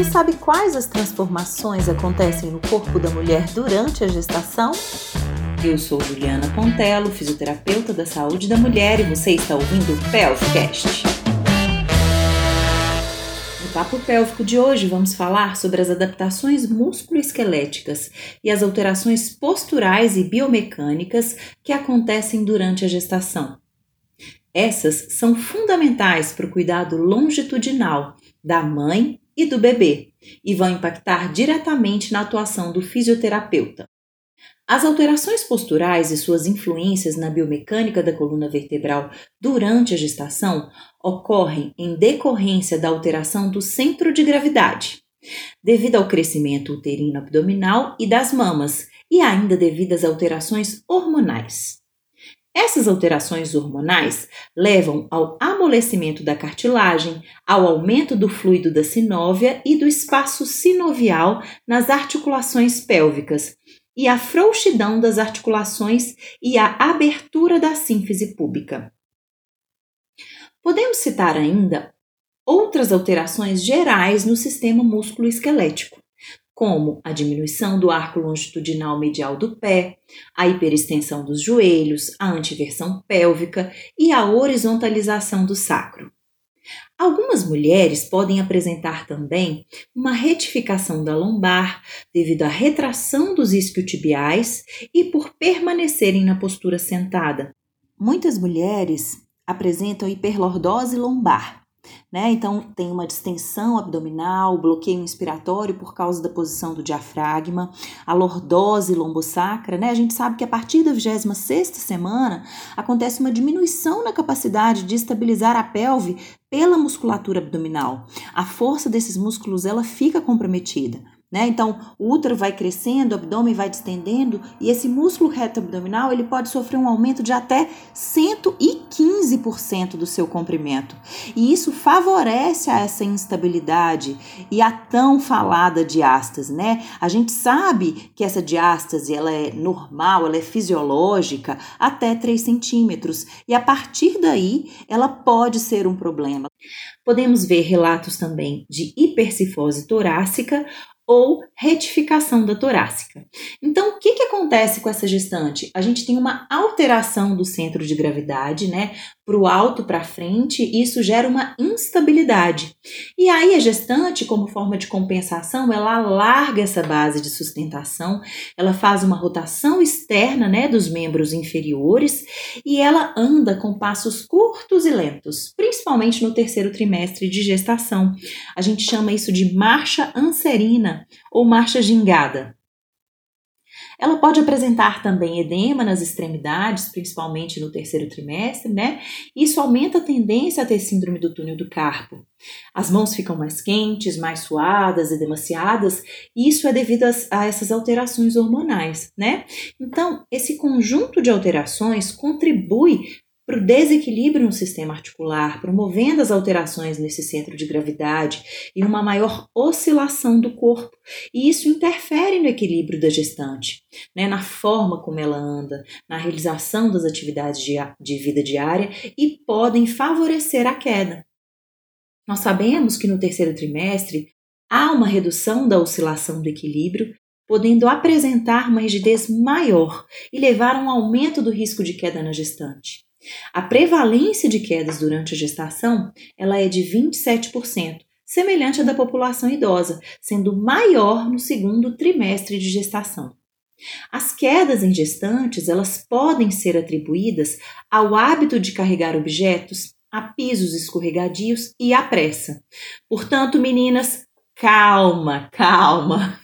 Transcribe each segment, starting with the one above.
Você sabe quais as transformações acontecem no corpo da mulher durante a gestação? Eu sou Juliana Pontello, fisioterapeuta da saúde da mulher, e você está ouvindo o Pelvcast. No Papo Pélvico de hoje vamos falar sobre as adaptações musculoesqueléticas e as alterações posturais e biomecânicas que acontecem durante a gestação. Essas são fundamentais para o cuidado longitudinal da mãe e do bebê e vão impactar diretamente na atuação do fisioterapeuta. As alterações posturais e suas influências na biomecânica da coluna vertebral durante a gestação ocorrem em decorrência da alteração do centro de gravidade, devido ao crescimento uterino abdominal e das mamas, e ainda devido às alterações hormonais. Essas alterações hormonais levam ao amolecimento da cartilagem, ao aumento do fluido da sinóvia e do espaço sinovial nas articulações pélvicas, e à frouxidão das articulações e à abertura da sínfise púbica. Podemos citar ainda outras alterações gerais no sistema músculo-esquelético, como a diminuição do arco longitudinal medial do pé, a hiperextensão dos joelhos, a antiversão pélvica e a horizontalização do sacro. Algumas mulheres podem apresentar também uma retificação da lombar devido à retração dos isquiotibiais e por permanecerem na postura sentada. Muitas mulheres apresentam hiperlordose lombar, né? Então, tem uma distensão abdominal, bloqueio inspiratório por causa da posição do diafragma, a lordose lombosacra, né? A gente sabe que a partir da 26 semana acontece uma diminuição na capacidade de estabilizar a pelve pela musculatura abdominal. A força desses músculos ela fica comprometida. Né? Então, o útero vai crescendo, o abdômen vai distendendo e esse músculo reto abdominal ele pode sofrer um aumento de até 115% do seu comprimento. E isso favorece a essa instabilidade e a tão falada diástase, né? A gente sabe que essa diástase ela é normal, ela é fisiológica até 3 centímetros e a partir daí ela pode ser um problema. Podemos ver relatos também de hipercifose torácica ou retificação da torácica. Então, o que, que acontece com essa gestante? A gente tem uma alteração do centro de gravidade, né? Para o alto, para frente, isso gera uma instabilidade. E aí, a gestante, como forma de compensação, ela larga essa base de sustentação, ela faz uma rotação externa, né, dos membros inferiores e ela anda com passos curtos e lentos, principalmente no terceiro trimestre de gestação. A gente chama isso de marcha anserina ou marcha gingada. Ela pode apresentar também edema nas extremidades, principalmente no terceiro trimestre, né? Isso aumenta a tendência a ter síndrome do túnel do carpo. As mãos ficam mais quentes, mais suadas, edemaciadas, e isso é devido a essas alterações hormonais, né? Então, esse conjunto de alterações contribui para o desequilíbrio no sistema articular, promovendo as alterações nesse centro de gravidade e uma maior oscilação do corpo. E isso interfere no equilíbrio da gestante, né, na forma como ela anda, na realização das atividades de, de vida diária e podem favorecer a queda. Nós sabemos que no terceiro trimestre há uma redução da oscilação do equilíbrio, podendo apresentar uma rigidez maior e levar a um aumento do risco de queda na gestante. A prevalência de quedas durante a gestação ela é de 27%, semelhante à da população idosa, sendo maior no segundo trimestre de gestação. As quedas em gestantes elas podem ser atribuídas ao hábito de carregar objetos, a pisos escorregadios e à pressa. Portanto, meninas, calma, calma.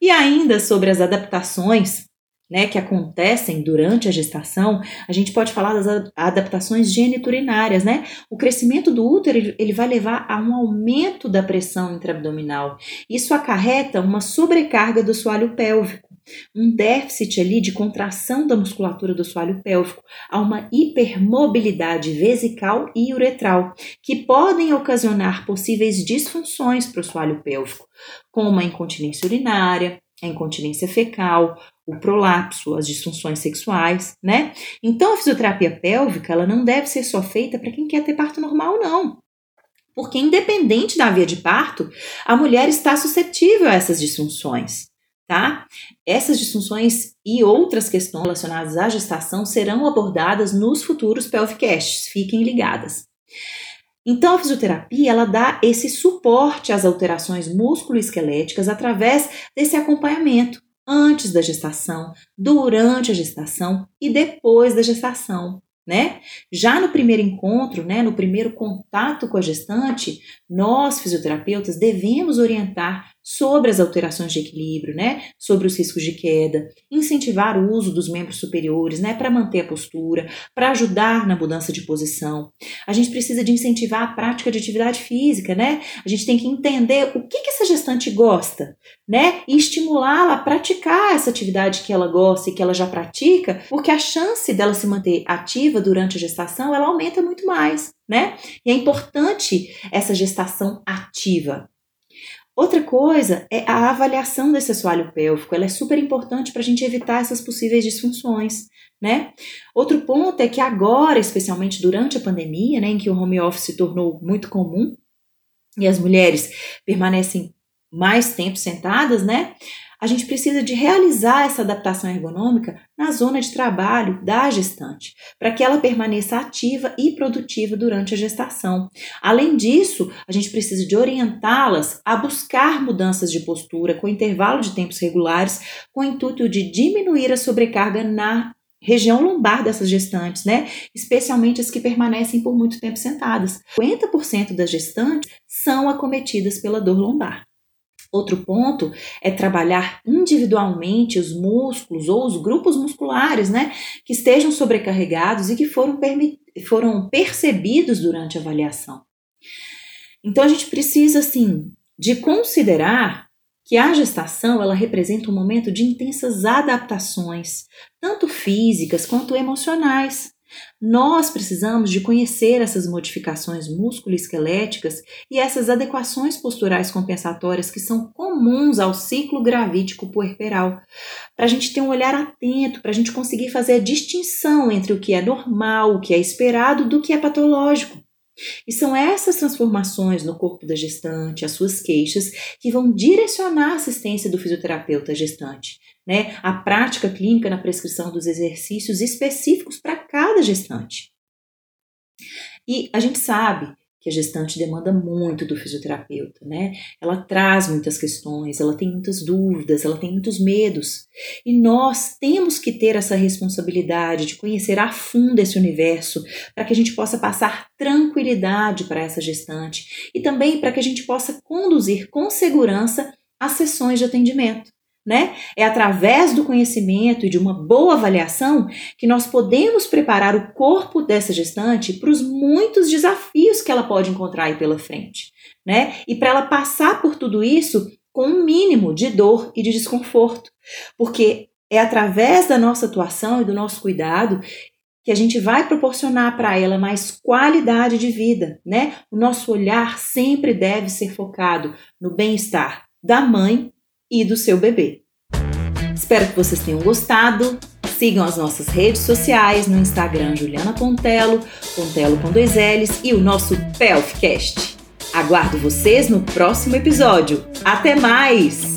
E ainda sobre as adaptações né, que acontecem durante a gestação, a gente pode falar das adaptações geniturinárias, né? O crescimento do útero ele, vai levar a um aumento da pressão intraabdominal. Isso acarreta uma sobrecarga do soalho pélvico, um déficit ali de contração da musculatura do soalho pélvico, a uma hipermobilidade vesical e uretral, que podem ocasionar possíveis disfunções para o soalho pélvico, como a incontinência urinária, a incontinência fecal, o prolapso, as disfunções sexuais, né? Então a fisioterapia pélvica, ela não deve ser só feita para quem quer ter parto normal, não. Porque, independente da via de parto, a mulher está suscetível a essas disfunções, tá? Essas disfunções e outras questões relacionadas à gestação serão abordadas nos futuros Pelvicasts, fiquem ligadas. Então, a fisioterapia ela dá esse suporte às alterações músculo-esqueléticas através desse acompanhamento antes da gestação, durante a gestação e depois da gestação né? Já no primeiro encontro, né, no primeiro contato com a gestante, nós fisioterapeutas devemos orientar sobre as alterações de equilíbrio, né, sobre os riscos de queda, incentivar o uso dos membros superiores, né, para manter a postura, para ajudar na mudança de posição. A gente precisa de incentivar a prática de atividade física, né? A gente tem que entender o que, que essa gestante gosta, né, e estimulá-la a praticar essa atividade que ela gosta e que ela já pratica, porque a chance dela se manter ativa durante a gestação, ela aumenta muito mais, né? E é importante essa gestação ativa. Outra coisa é a avaliação desse assoalho pélvico. Ela é super importante para a gente evitar essas possíveis disfunções, né? Outro ponto é que agora, especialmente durante a pandemia, né, em que o home office se tornou muito comum e as mulheres permanecem mais tempo sentadas, né? A gente precisa de realizar essa adaptação ergonômica na zona de trabalho da gestante, para que ela permaneça ativa e produtiva durante a gestação. Além disso, a gente precisa de orientá-las a buscar mudanças de postura com intervalo de tempos regulares, com o intuito de diminuir a sobrecarga na região lombar dessas gestantes, né? Especialmente as que permanecem por muito tempo sentadas. 50% das gestantes são acometidas pela dor lombar. Outro ponto é trabalhar individualmente os músculos ou os grupos musculares, né, que estejam sobrecarregados e que foram, foram percebidos durante a avaliação. Então a gente precisa assim de considerar que a gestação ela representa um momento de intensas adaptações, tanto físicas quanto emocionais. Nós precisamos de conhecer essas modificações musculoesqueléticas e essas adequações posturais compensatórias que são comuns ao ciclo gravídico puerperal, para a gente ter um olhar atento, para a gente conseguir fazer a distinção entre o que é normal, o que é esperado, do que é patológico. E são essas transformações no corpo da gestante, as suas queixas, que vão direcionar a assistência do fisioterapeuta gestante, né? A prática clínica na prescrição dos exercícios específicos para cada gestante. E a gente sabe que a gestante demanda muito do fisioterapeuta, né? Ela traz muitas questões, ela tem muitas dúvidas, ela tem muitos medos. E nós temos que ter essa responsabilidade de conhecer a fundo esse universo para que a gente possa passar tranquilidade para essa gestante e também para que a gente possa conduzir com segurança as sessões de atendimento né? É através do conhecimento e de uma boa avaliação que nós podemos preparar o corpo dessa gestante para os muitos desafios que ela pode encontrar aí pela frente, né? E para ela passar por tudo isso com um mínimo de dor e de desconforto, porque é através da nossa atuação e do nosso cuidado que a gente vai proporcionar para ela mais qualidade de vida, né? O nosso olhar sempre deve ser focado no bem-estar da mãe e do seu bebê. Espero que vocês tenham gostado. Sigam as nossas redes sociais no Instagram Juliana Pontelo, Pontelo com dois L's e o nosso Pelfcast. Aguardo vocês no próximo episódio. Até mais!